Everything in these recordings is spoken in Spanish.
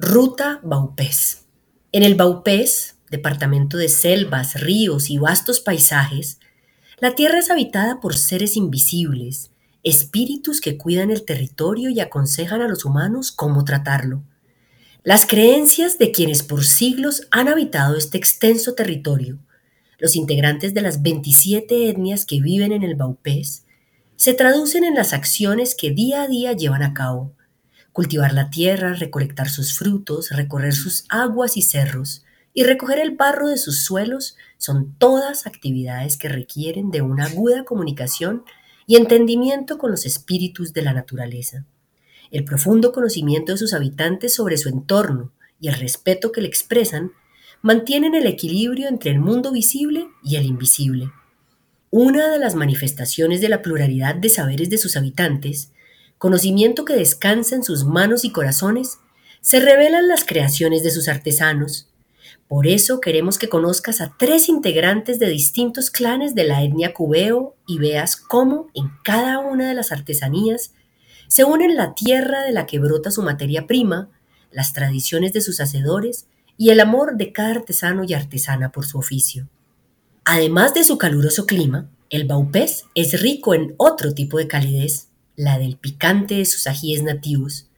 Ruta Baupés. En el Baupés, departamento de selvas, ríos y vastos paisajes, la tierra es habitada por seres invisibles, espíritus que cuidan el territorio y aconsejan a los humanos cómo tratarlo. Las creencias de quienes por siglos han habitado este extenso territorio, los integrantes de las 27 etnias que viven en el Baupés, se traducen en las acciones que día a día llevan a cabo. Cultivar la tierra, recolectar sus frutos, recorrer sus aguas y cerros y recoger el barro de sus suelos son todas actividades que requieren de una aguda comunicación y entendimiento con los espíritus de la naturaleza. El profundo conocimiento de sus habitantes sobre su entorno y el respeto que le expresan mantienen el equilibrio entre el mundo visible y el invisible. Una de las manifestaciones de la pluralidad de saberes de sus habitantes, conocimiento que descansa en sus manos y corazones, se revelan las creaciones de sus artesanos. Por eso queremos que conozcas a tres integrantes de distintos clanes de la etnia cubeo y veas cómo en cada una de las artesanías se unen la tierra de la que brota su materia prima, las tradiciones de sus hacedores y el amor de cada artesano y artesana por su oficio. Además de su caluroso clima, el baupés es rico en otro tipo de calidez, la del picante de sus ajíes nativos.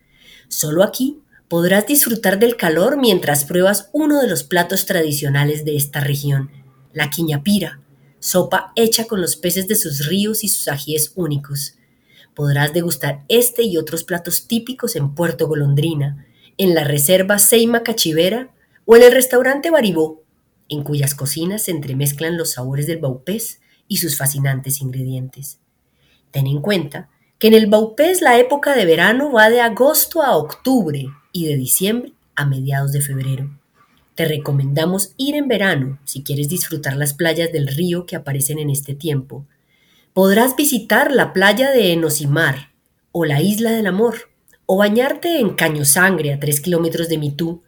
Solo aquí podrás disfrutar del calor mientras pruebas uno de los platos tradicionales de esta región, la quiñapira, sopa hecha con los peces de sus ríos y sus ajíes únicos. Podrás degustar este y otros platos típicos en Puerto Golondrina, en la reserva Seima Cachivera o en el restaurante Baribó, en cuyas cocinas se entremezclan los sabores del baupés y sus fascinantes ingredientes. Ten en cuenta que en el baupés la época de verano va de agosto a octubre y de diciembre a mediados de febrero. Te recomendamos ir en verano si quieres disfrutar las playas del río que aparecen en este tiempo. Podrás visitar la playa de Enosimar o la Isla del Amor o bañarte en Caño Sangre a 3 kilómetros de Mitú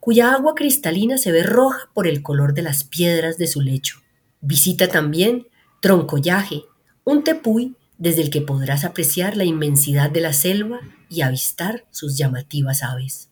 cuya agua cristalina se ve roja por el color de las piedras de su lecho. Visita también Troncollaje, un tepuy desde el que podrás apreciar la inmensidad de la selva y avistar sus llamativas aves.